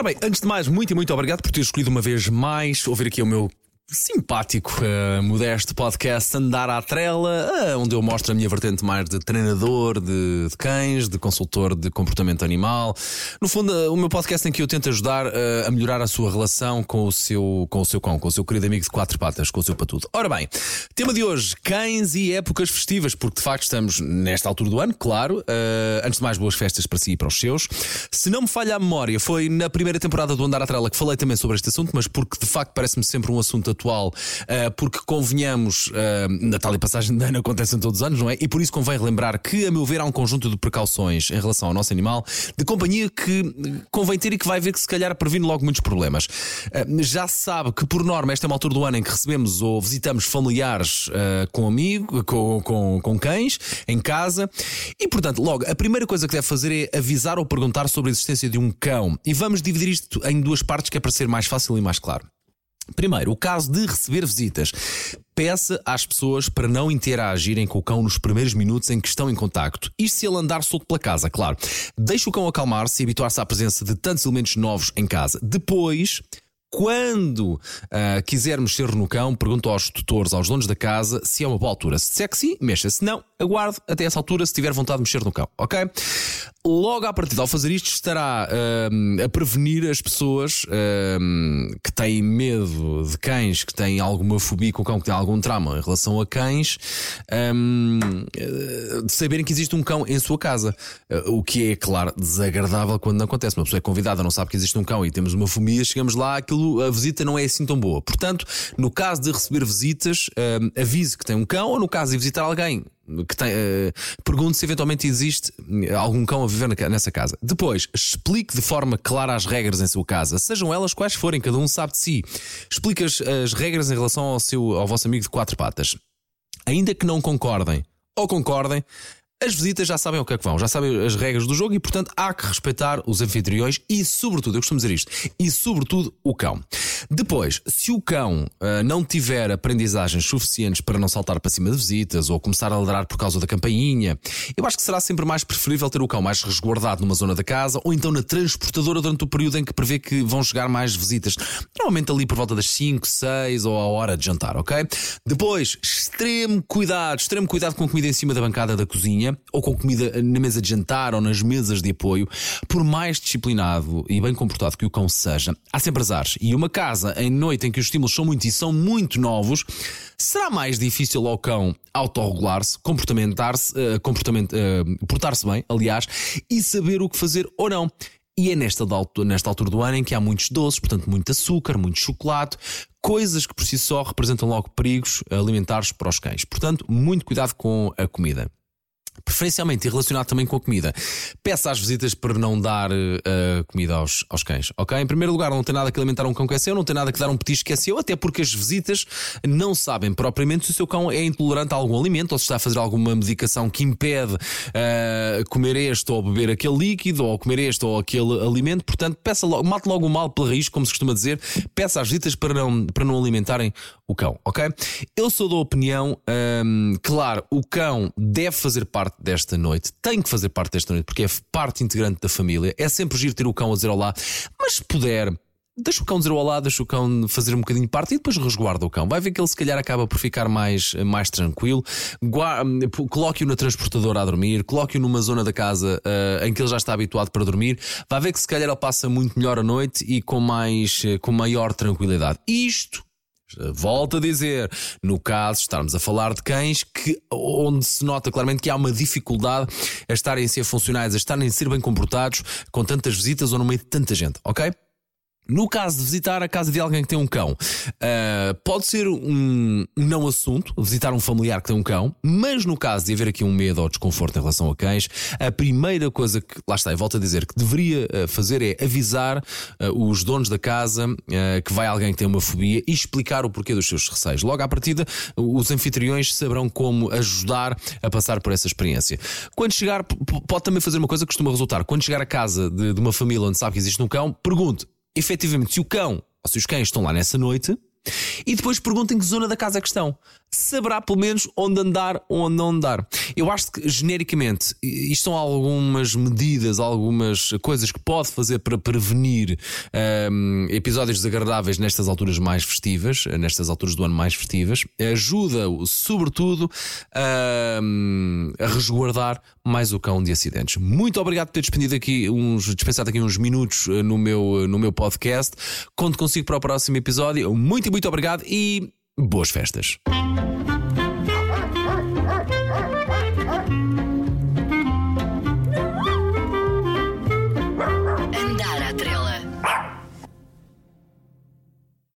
Ora bem, antes de mais, muito e muito obrigado por ter escolhido uma vez mais ouvir aqui o meu simpático, uh, modesto podcast Andar à Trela, uh, onde eu mostro a minha vertente mais de treinador de, de, cães, de consultor de comportamento animal. No fundo, uh, o meu podcast em que eu tento ajudar a melhorar a sua relação com o seu, com o seu cão, com o seu querido amigo de quatro patas, com o seu patudo. Ora bem, tema de hoje: cães e épocas festivas, porque de facto estamos nesta altura do ano, claro. antes de mais, boas festas para si e para os seus. Se não me falha a memória, foi na primeira temporada do Andar à Trela que falei também sobre este assunto, mas porque de facto parece-me sempre um assunto atual, uh, porque convenhamos, uh, Natal e passagem de ano acontecem todos os anos, não é? E por isso convém relembrar que, a meu ver, há um conjunto de precauções em relação ao nosso animal de companhia que convém ter e que vai ver que se calhar previne logo muitos problemas. Já se sabe que, por norma, esta é uma altura do ano em que recebemos ou visitamos familiares com amigos, com, com, com cães, em casa, e portanto, logo, a primeira coisa que deve fazer é avisar ou perguntar sobre a existência de um cão. E vamos dividir isto em duas partes que é para ser mais fácil e mais claro. Primeiro, o caso de receber visitas. Peça às pessoas para não interagirem com o cão nos primeiros minutos em que estão em contacto. Isto se ele andar solto pela casa, claro. Deixe o cão acalmar-se e habituar-se à presença de tantos elementos novos em casa. Depois, quando uh, quiser mexer no cão, pergunto aos tutores, aos donos da casa, se é uma boa altura. Se disser que sim, mexa. Se não, aguarde até essa altura se tiver vontade de mexer no cão, ok? Logo à partida, ao fazer isto, estará uh, a prevenir as pessoas uh, que têm medo de cães, que têm alguma fobia com o cão, que têm algum trauma em relação a cães, um, de saberem que existe um cão em sua casa. o que é, claro, desagradável quando não acontece. Uma pessoa é convidada, não sabe que existe um cão e temos uma fobia, chegamos lá, aquilo a visita não é assim tão boa. Portanto, no caso de receber visitas, uh, avise que tem um cão, ou no caso de visitar alguém que tem, uh, pergunte se eventualmente existe algum cão a viver nessa casa. Depois, explique de forma clara as regras em sua casa, sejam elas quais forem, cada um sabe de si. Explique as, as regras em relação ao, seu, ao vosso amigo de quatro patas. Ainda que não concordem ou concordem, as visitas já sabem o que é que vão, já sabem as regras do jogo e, portanto, há que respeitar os anfitriões e, sobretudo, eu costumo dizer isto, e, sobretudo, o cão. Depois, se o cão uh, não tiver aprendizagens suficientes para não saltar para cima de visitas ou começar a ladrar por causa da campainha, eu acho que será sempre mais preferível ter o cão mais resguardado numa zona da casa ou então na transportadora durante o período em que prevê que vão chegar mais visitas. Normalmente ali por volta das 5, 6 ou à hora de jantar, ok? Depois, extremo cuidado, extremo cuidado com a comida em cima da bancada da cozinha ou com comida na mesa de jantar ou nas mesas de apoio, por mais disciplinado e bem comportado que o cão seja, há sempre azares. E uma casa em noite em que os estímulos são muito e são muito novos, será mais difícil ao cão autorregular-se, comportamentar-se, uh, comportament, uh, portar-se bem, aliás, e saber o que fazer ou não. E é nesta, nesta altura do ano em que há muitos doces, portanto, muito açúcar, muito chocolate, coisas que por si só representam logo perigos alimentares para os cães. Portanto, muito cuidado com a comida preferencialmente e relacionado também com a comida. Peça às visitas para não dar uh, comida aos, aos cães, ok? Em primeiro lugar, não tem nada que alimentar um cão que é seu, não tem nada que dar um petisco que é seu, até porque as visitas não sabem propriamente se o seu cão é intolerante a algum alimento ou se está a fazer alguma medicação que impede uh, comer este ou beber aquele líquido ou comer este ou aquele alimento. Portanto, peça logo, mate logo o mal pela raiz, como se costuma dizer. Peça às visitas para não, para não alimentarem o cão, ok? Eu sou da opinião, um, claro, o cão deve fazer parte parte desta noite, tem que fazer parte desta noite, porque é parte integrante da família. É sempre giro ter o cão a dizer olá, mas se puder, deixa o cão dizer olá, deixa o cão fazer um bocadinho de parte e depois resguarda o cão. Vai ver que ele se calhar acaba por ficar mais, mais tranquilo. Coloque-o na transportadora a dormir, coloque-o numa zona da casa uh, em que ele já está habituado para dormir. Vai ver que se calhar ele passa muito melhor a noite e com, mais, com maior tranquilidade. Isto Volto a dizer, no caso, estarmos a falar de cães que, onde se nota claramente que há uma dificuldade a estarem a ser funcionais, a estarem a ser bem comportados com tantas visitas ou no meio de tanta gente, ok? No caso de visitar a casa de alguém que tem um cão, uh, pode ser um, não assunto, visitar um familiar que tem um cão, mas no caso de haver aqui um medo ou desconforto em relação a cães, a primeira coisa que, lá está, e volto a dizer, que deveria uh, fazer é avisar uh, os donos da casa que vai alguém que tem uma fobia e explicar o porquê dos seus receios. Logo à partida, os anfitriões saberão como ajudar a passar por essa experiência. Quando chegar, pode também fazer uma coisa que costuma resultar. Quando chegar a casa de, de uma família onde sabe que existe um cão, pergunte efetivamente, se o cão ou se os cães estão lá nessa noite, e depois perguntem que zona da casa é que estão. Saberá pelo menos onde andar ou onde não andar. Eu acho que, genericamente, isto são algumas medidas, algumas coisas que pode fazer para prevenir um, episódios desagradáveis nestas alturas mais festivas, nestas alturas do ano mais festivas. Ajuda, sobretudo, um, a resguardar mais o cão de acidentes. Muito obrigado por ter despendido aqui uns, dispensado aqui uns minutos eh, no meu, no meu podcast. Conto consigo para o próximo episódio. Muito, muito obrigado e boas festas.